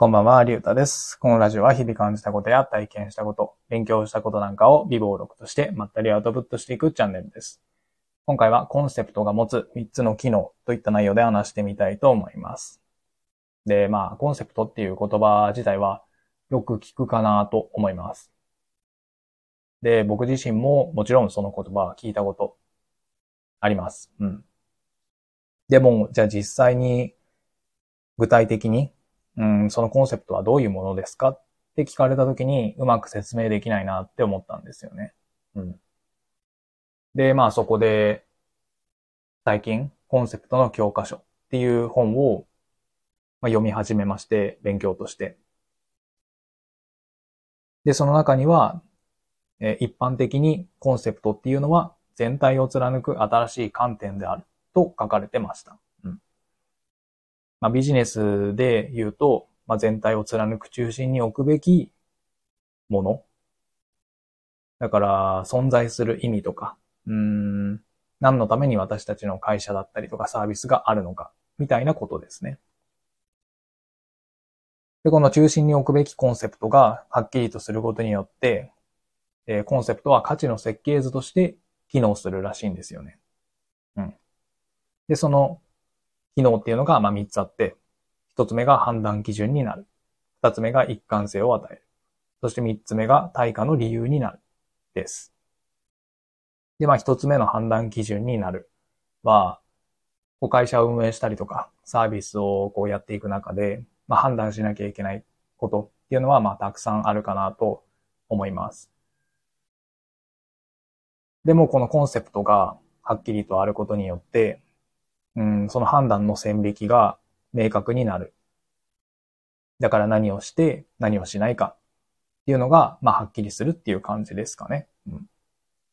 こんばんは、りゅうたです。このラジオは日々感じたことや体験したこと、勉強したことなんかを微暴録としてまったりアウトプットしていくチャンネルです。今回はコンセプトが持つ3つの機能といった内容で話してみたいと思います。で、まあ、コンセプトっていう言葉自体はよく聞くかなと思います。で、僕自身ももちろんその言葉は聞いたことあります。うん。でも、じゃあ実際に具体的にうん、そのコンセプトはどういうものですかって聞かれたときにうまく説明できないなって思ったんですよね。うん。で、まあそこで最近コンセプトの教科書っていう本を、まあ、読み始めまして、勉強として。で、その中には、えー一般的にコンセプトっていうのは全体を貫く新しい観点であると書かれてました。まあ、ビジネスで言うと、まあ、全体を貫く中心に置くべきもの。だから、存在する意味とか、うん、何のために私たちの会社だったりとかサービスがあるのか、みたいなことですね。で、この中心に置くべきコンセプトがはっきりとすることによって、えーコンセプトは価値の設計図として機能するらしいんですよね。うん。で、その機能っていうのが、まあ、3つあって、1つ目が判断基準になる。2つ目が一貫性を与える。そして3つ目が対価の理由になる。です。で、まあ、1つ目の判断基準になるは、こう会社を運営したりとか、サービスをこうやっていく中で、まあ、判断しなきゃいけないことっていうのは、まあ、たくさんあるかなと思います。でも、このコンセプトがはっきりとあることによって、うん、その判断の線引きが明確になる。だから何をして何をしないかっていうのが、まあ、はっきりするっていう感じですかね。うん、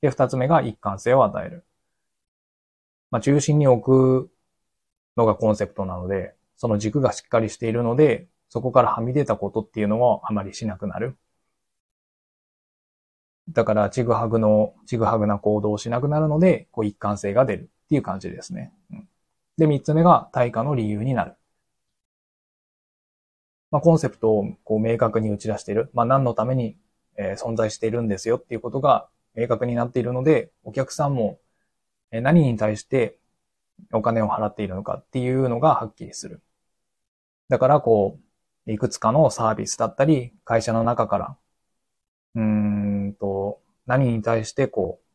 で、二つ目が一貫性を与える。まあ、中心に置くのがコンセプトなので、その軸がしっかりしているので、そこからはみ出たことっていうのをあまりしなくなる。だから、ちぐはぐの、ちぐはぐな行動をしなくなるので、こう一貫性が出るっていう感じですね。うんで、三つ目が対価の理由になる。まあ、コンセプトをこう明確に打ち出している。まあ、何のために、え存在しているんですよっていうことが明確になっているので、お客さんも何に対してお金を払っているのかっていうのがはっきりする。だから、こう、いくつかのサービスだったり、会社の中から、うーんと、何に対してこう、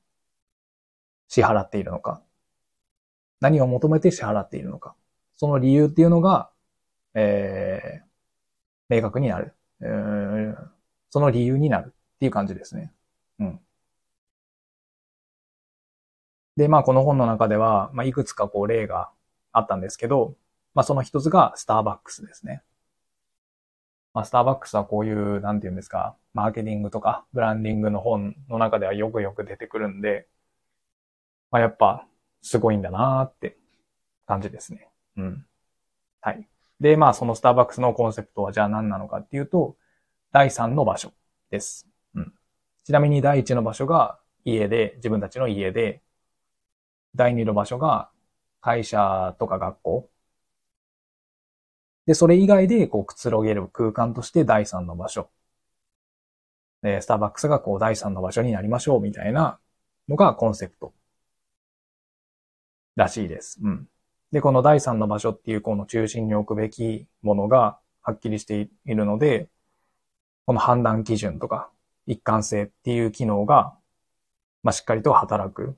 支払っているのか。何を求めて支払っているのか。その理由っていうのが、えー、明確になる、えーその理由になるっていう感じですね。うん。で、まあこの本の中では、まあいくつかこう例があったんですけど、まあその一つがスターバックスですね。まあスターバックスはこういう、なんていうんですか、マーケティングとかブランディングの本の中ではよくよく出てくるんで、まあやっぱすごいんだなーって感じですね。うん。はい。で、まあそのスターバックスのコンセプトはじゃあ何なのかっていうと、第3の場所です。うん。ちなみに第1の場所が家で、自分たちの家で、第2の場所が会社とか学校。で、それ以外でこうくつろげる空間として第3の場所。で、スターバックスがこう第3の場所になりましょうみたいなのがコンセプトらしいです。うん。で、この第三の場所っていうこの中心に置くべきものがはっきりしているので、この判断基準とか一貫性っていう機能が、まあ、しっかりと働く。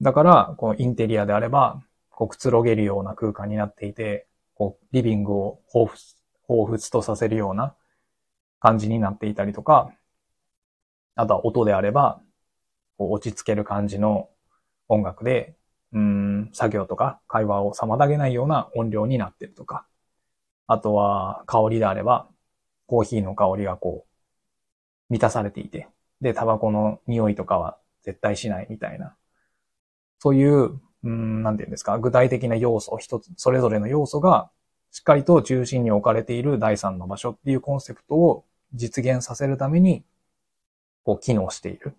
だから、このインテリアであれば、こうくつろげるような空間になっていて、こうリビングを彷彿彷彿とさせるような感じになっていたりとか、あとは音であれば、こう落ち着ける感じの音楽で、うん、作業とか会話を妨げないような音量になってるとか。あとは香りであれば、コーヒーの香りがこう、満たされていて、で、タバコの匂いとかは絶対しないみたいな。そういう、うん、なんていうんですか、具体的な要素、一つ、それぞれの要素が、しっかりと中心に置かれている第三の場所っていうコンセプトを実現させるために、こう、機能している。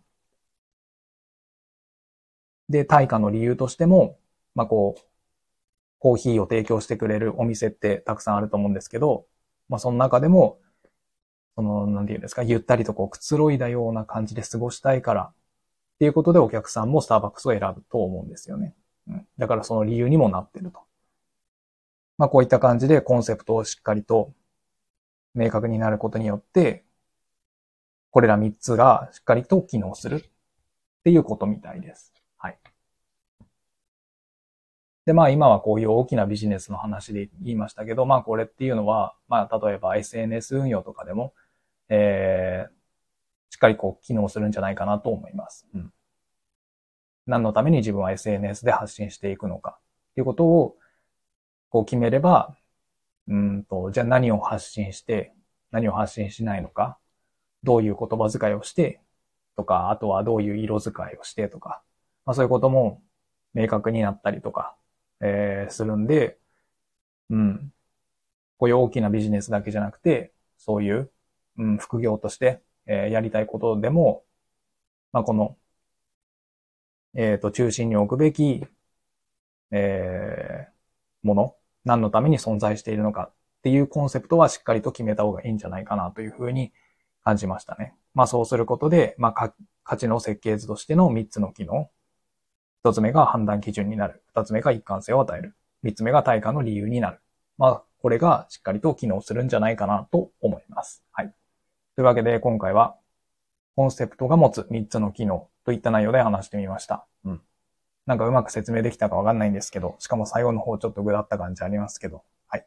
で、対価の理由としても、まあ、こう、コーヒーを提供してくれるお店ってたくさんあると思うんですけど、まあその中でも、その、なんていうんですか、ゆったりとこうくつろいだような感じで過ごしたいからっていうことでお客さんもスターバックスを選ぶと思うんですよね。うん。だからその理由にもなってると。まあこういった感じでコンセプトをしっかりと明確になることによって、これら3つがしっかりと機能するっていうことみたいです。で、まあ今はこういう大きなビジネスの話で言いましたけど、まあこれっていうのは、まあ例えば SNS 運用とかでも、えー、しっかりこう機能するんじゃないかなと思います。うん。何のために自分は SNS で発信していくのかっていうことをこう決めれば、うんと、じゃあ何を発信して、何を発信しないのか、どういう言葉遣いをして、とか、あとはどういう色使いをしてとか、まあそういうことも明確になったりとか、えー、するんで、うん。こういう大きなビジネスだけじゃなくて、そういう、うん、副業として、えー、やりたいことでも、まあこの、えっ、ー、と、中心に置くべき、えー、もの、何のために存在しているのかっていうコンセプトはしっかりと決めた方がいいんじゃないかなというふうに感じましたね。まあそうすることで、まあ価値の設計図としての3つの機能。1つ目が判断基準になる。2つ目が一貫性を与える。3つ目が対価の理由になる。まあこれがしっかりと機能するんじゃないかなと思います。はい。というわけで今回はコンセプトが持つ3つの機能といった内容で話してみました。うん。なんかうまく説明できたかわかんないんですけど、しかも最後の方ちょっとぐだった感じありますけど、はい。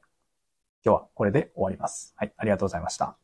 今日はこれで終わります。はい。ありがとうございました。